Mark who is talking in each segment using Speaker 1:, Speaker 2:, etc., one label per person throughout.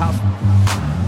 Speaker 1: How?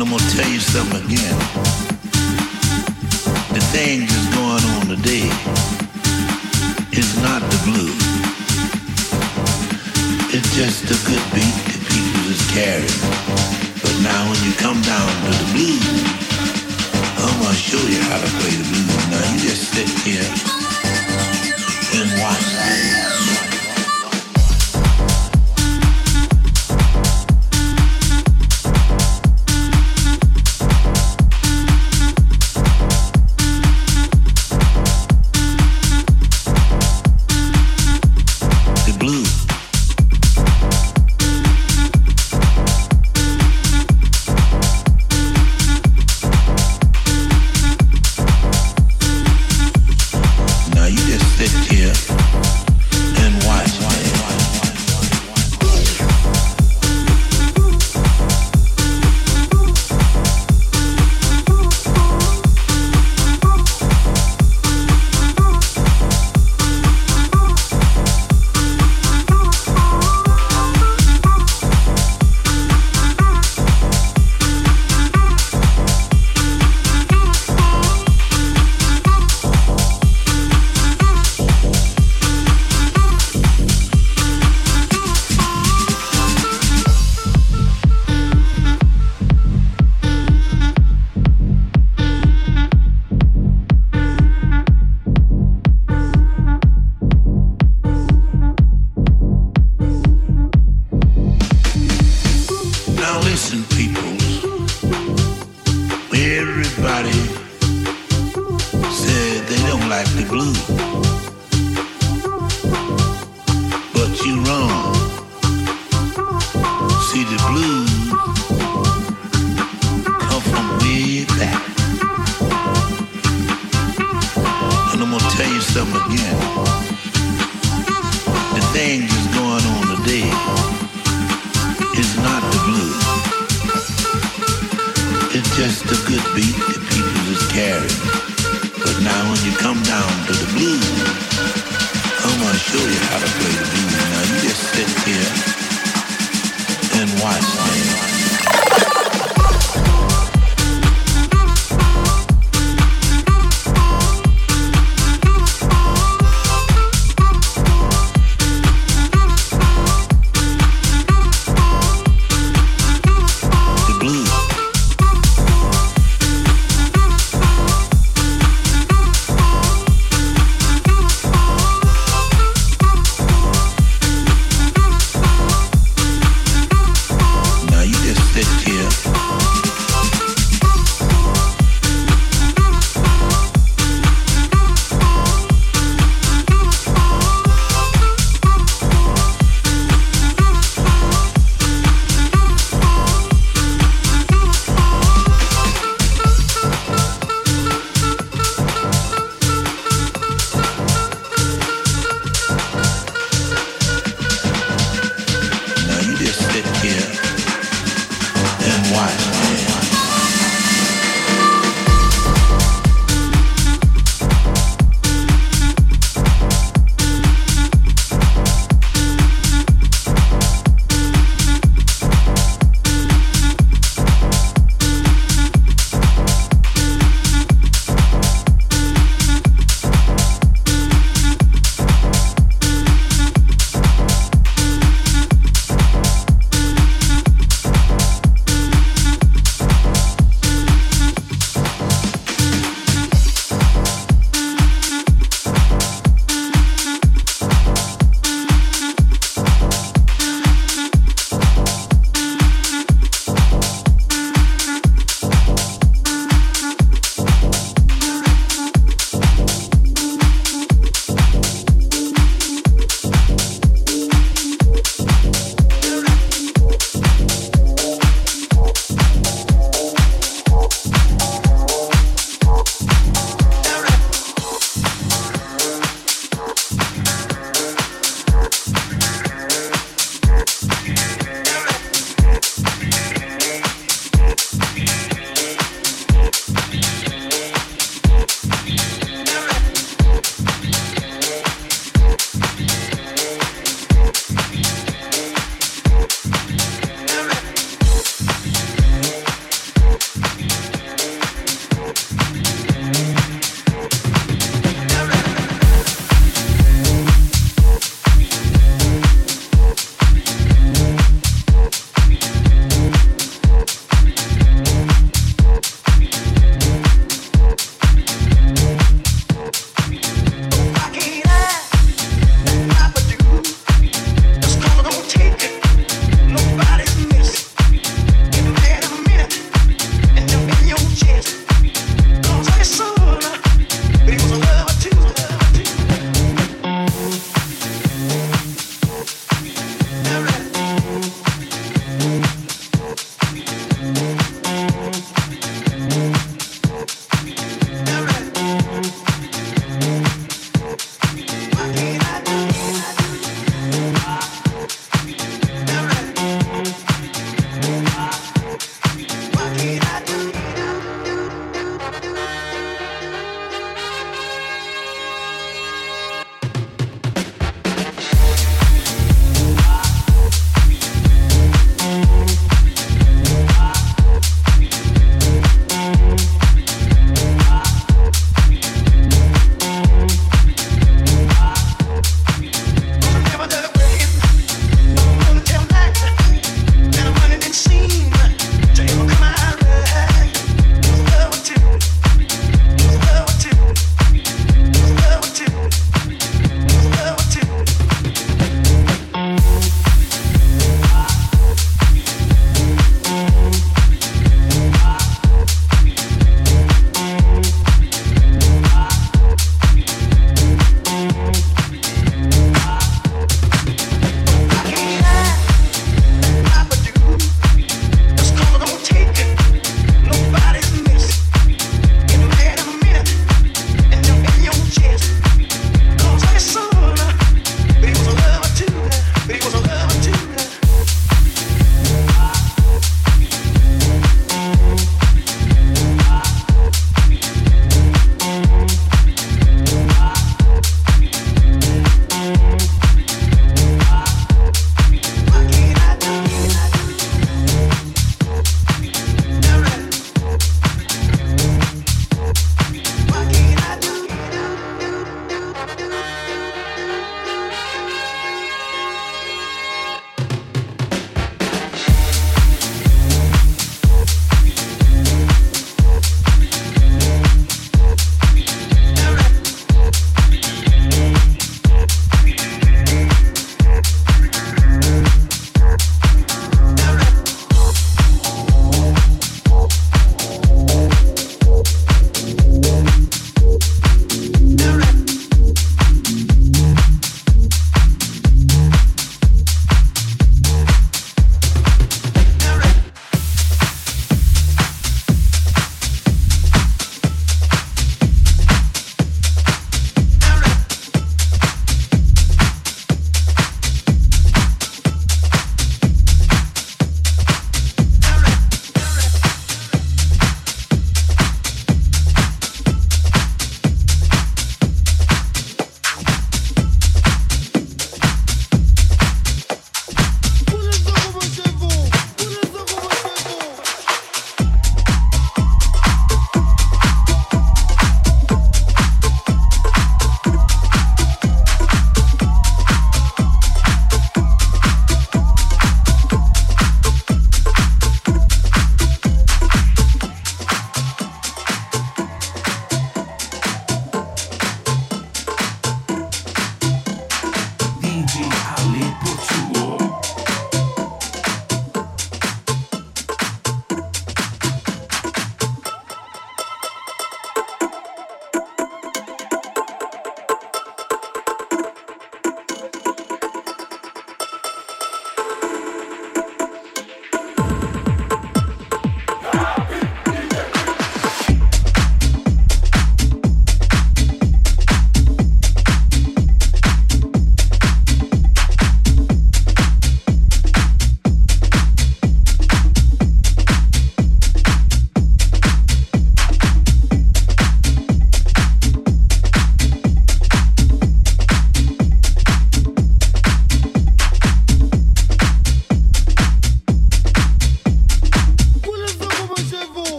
Speaker 1: and I'm gonna tell you something again. The thing that's going on today is not the blues. It's just a good beat that people just carry. But now when you come down to the blues, I'm gonna show you how to play the blues. Now you just sit here and watch.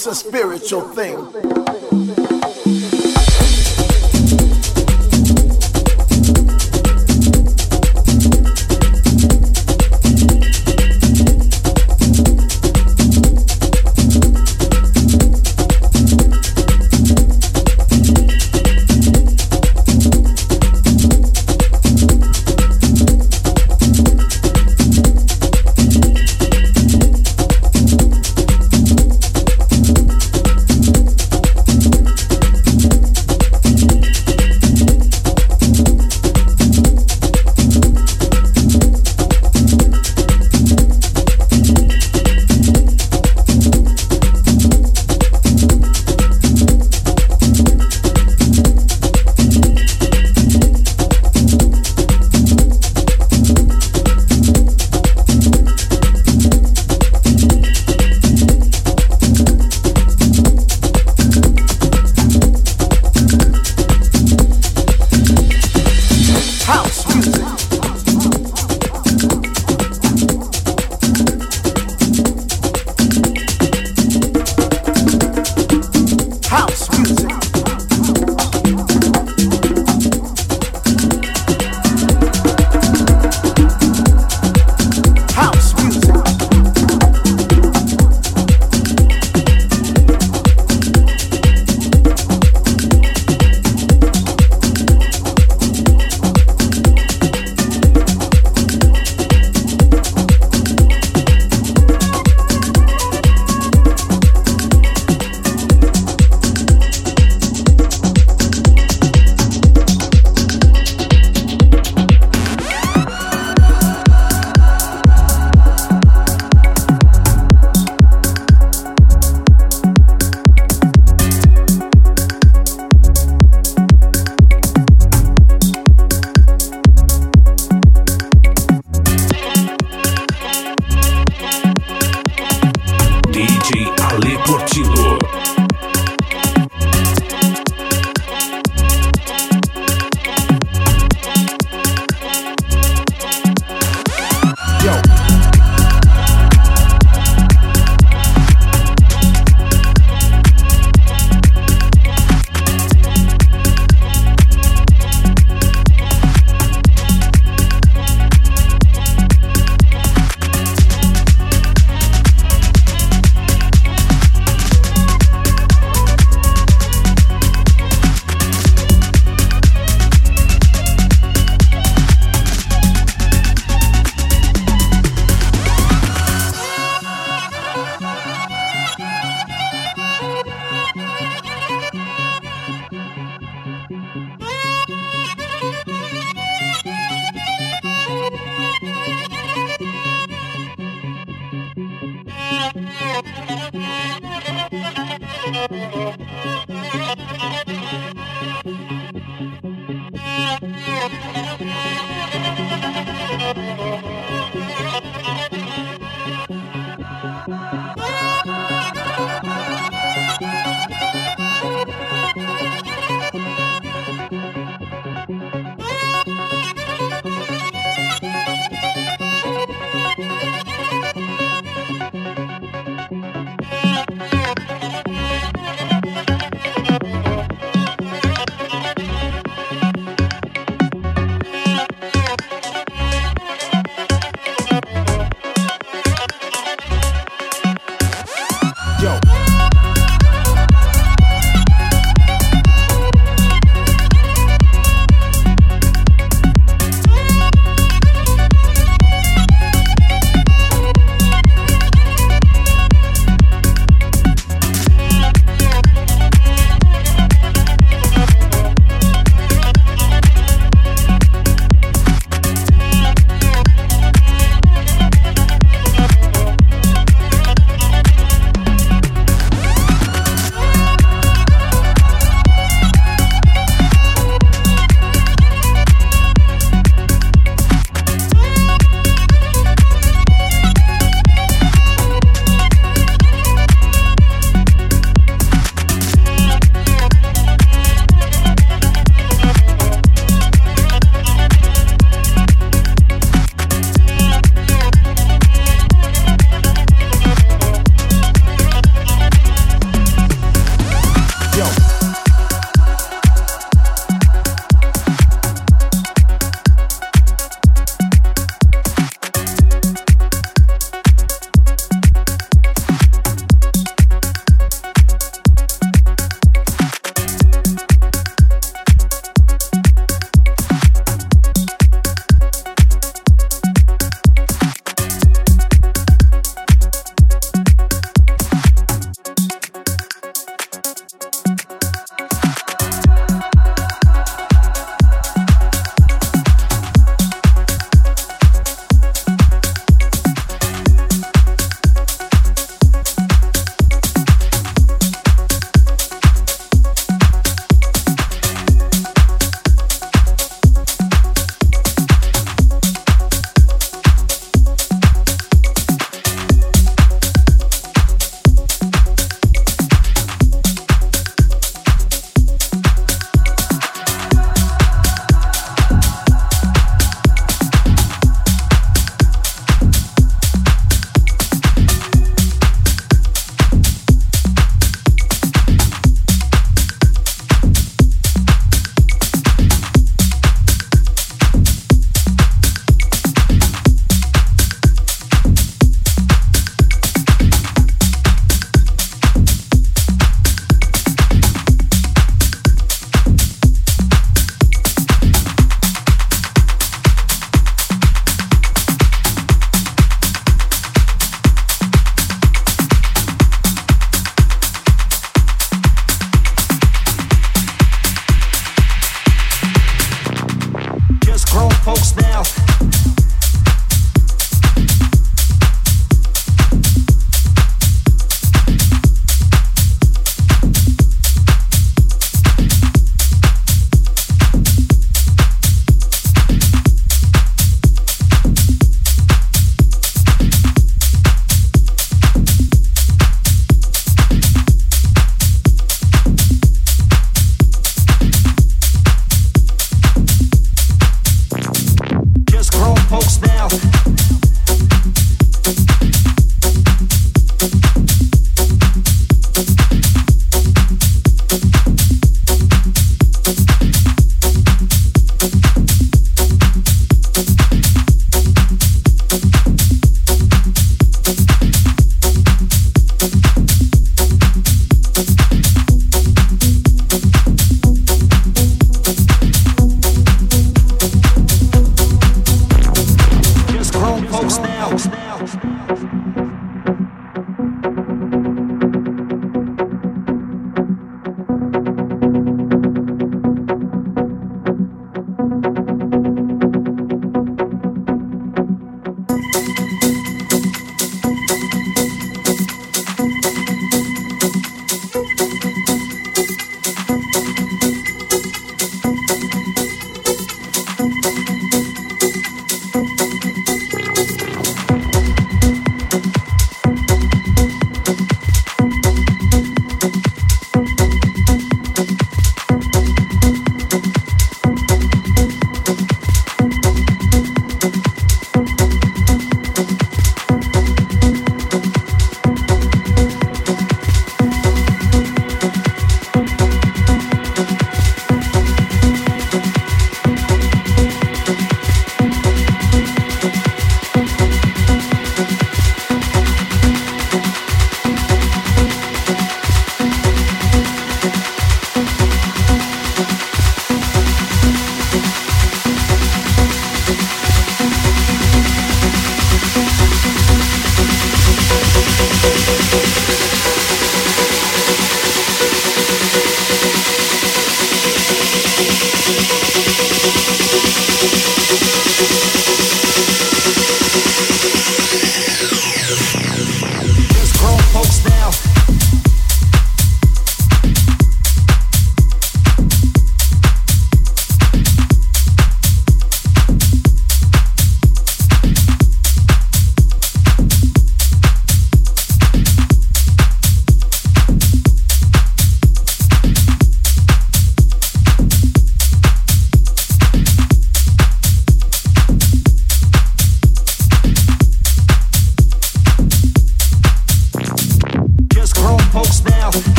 Speaker 1: It's a
Speaker 2: spiritual thing.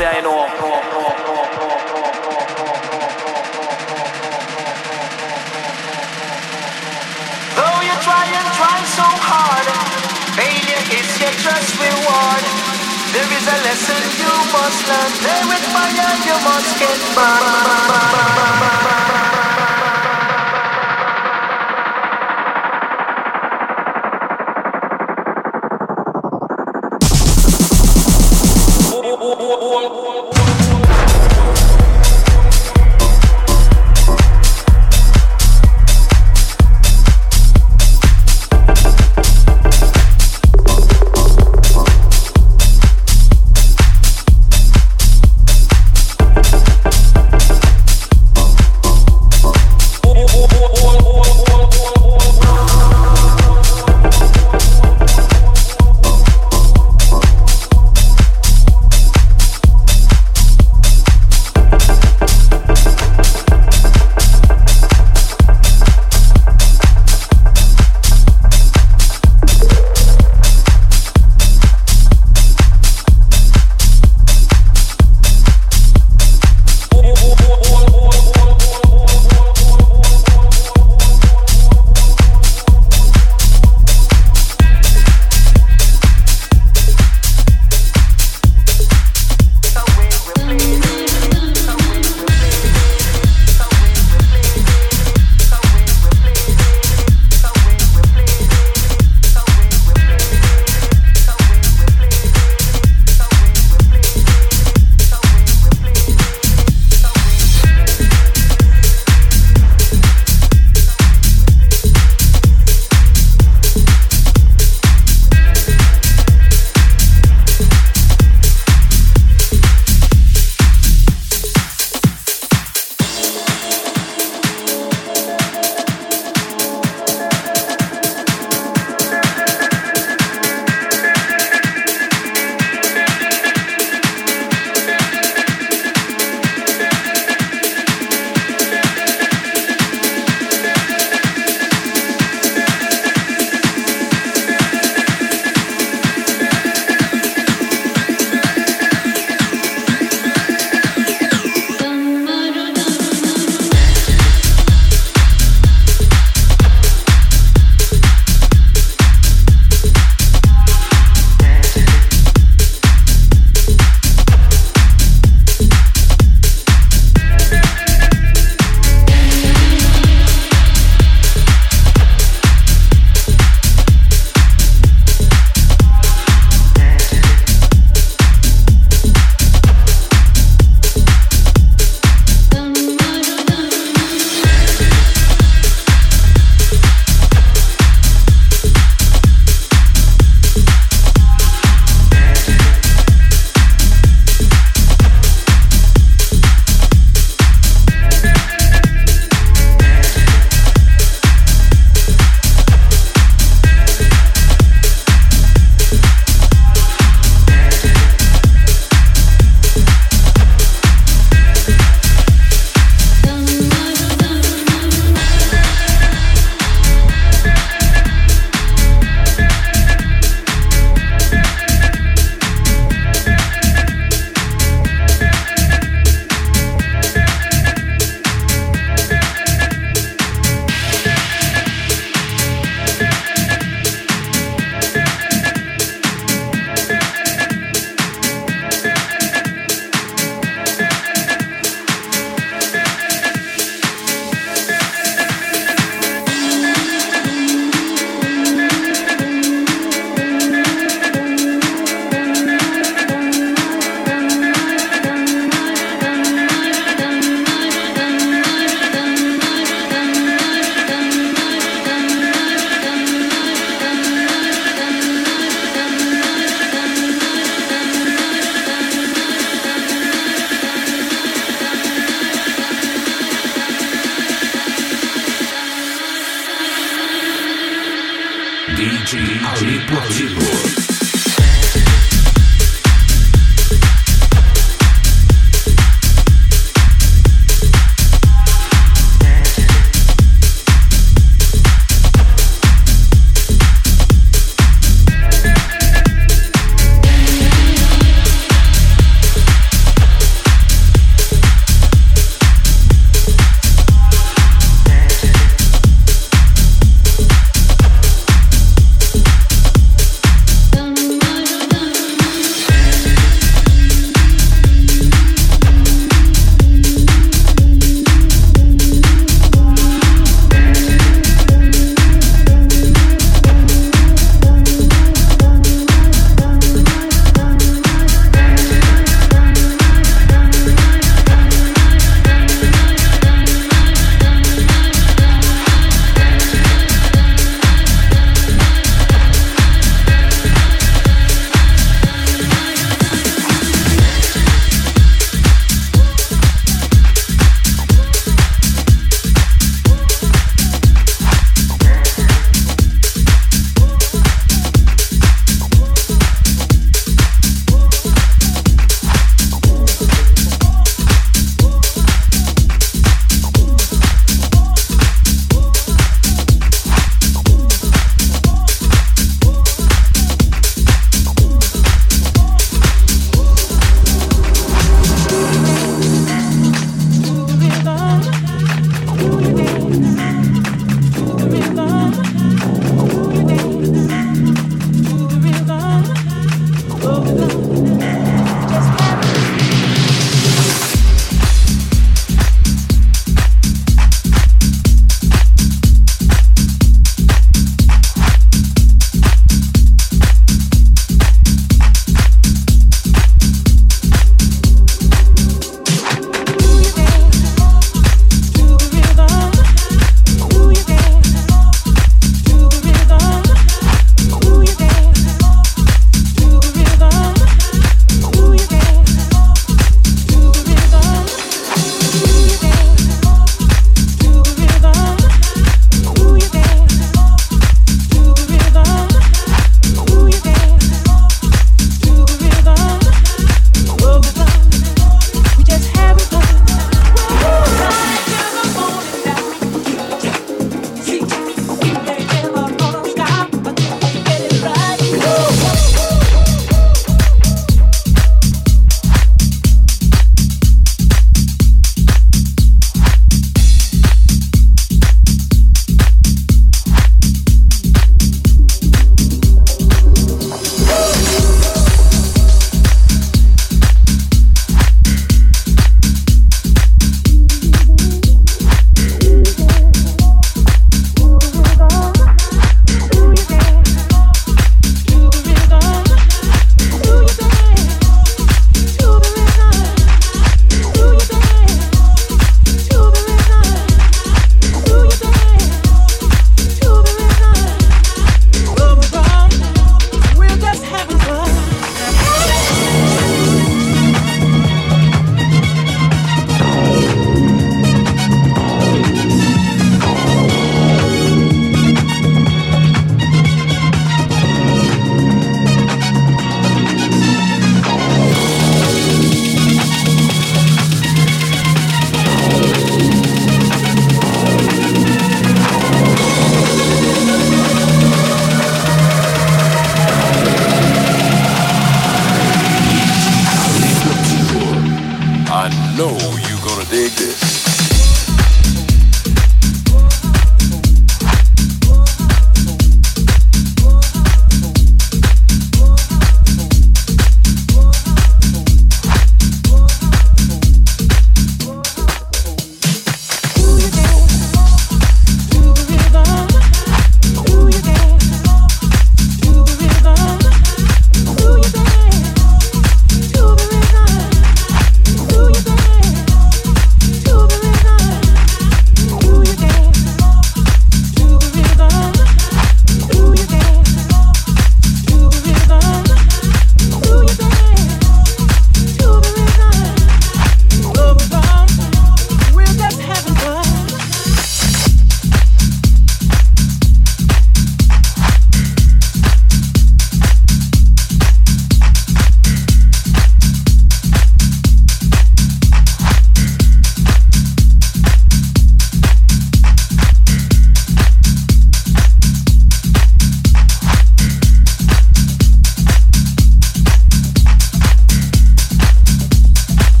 Speaker 3: Selassie, I know.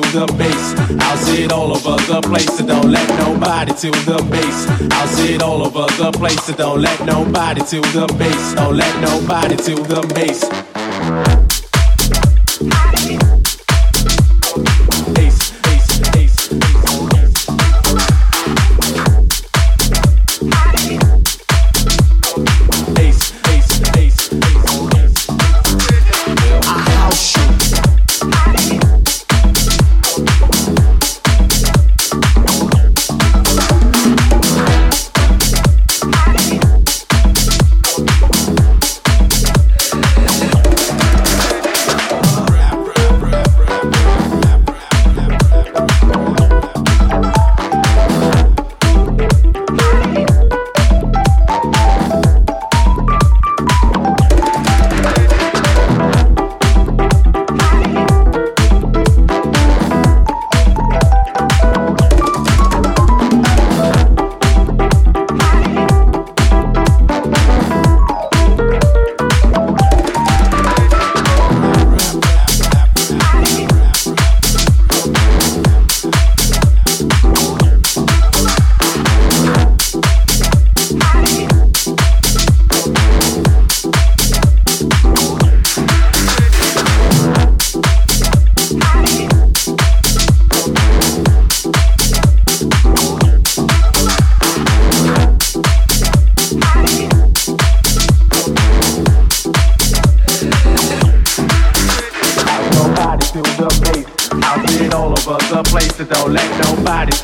Speaker 4: To the base. I'll sit all over the place, so don't let nobody to the base. I'll sit all over the place, so don't let nobody
Speaker 5: to the base. Don't let nobody to the base.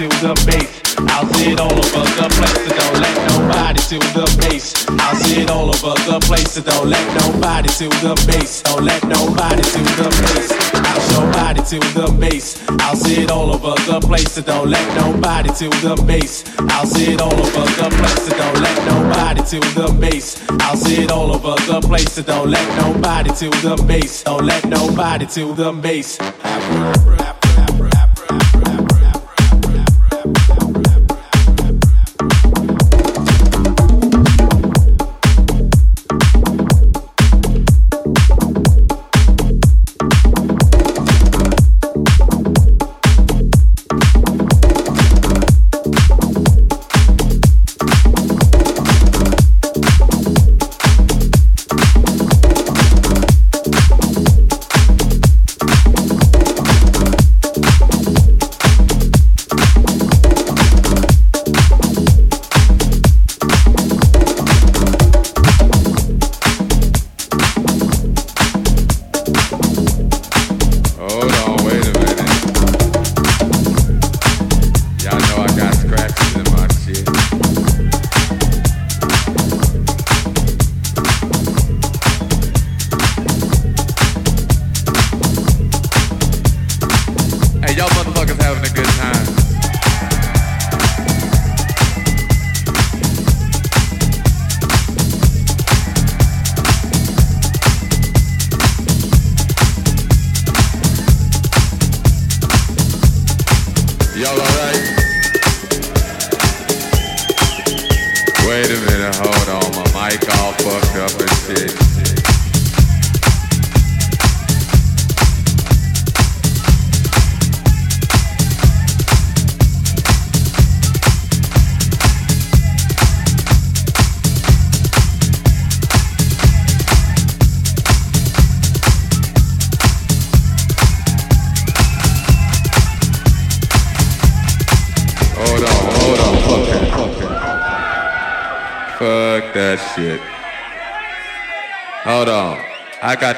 Speaker 5: To the base. I'll see it all over the place, don't let nobody to the base. I'll see it all over the place, so don't let nobody to the base. I'll nobody to the base. I'll see it all over the place, don't let nobody till the base. I'll see it all over the place, don't let nobody do the bass. I'll show body to the place, don't let nobody till the base. got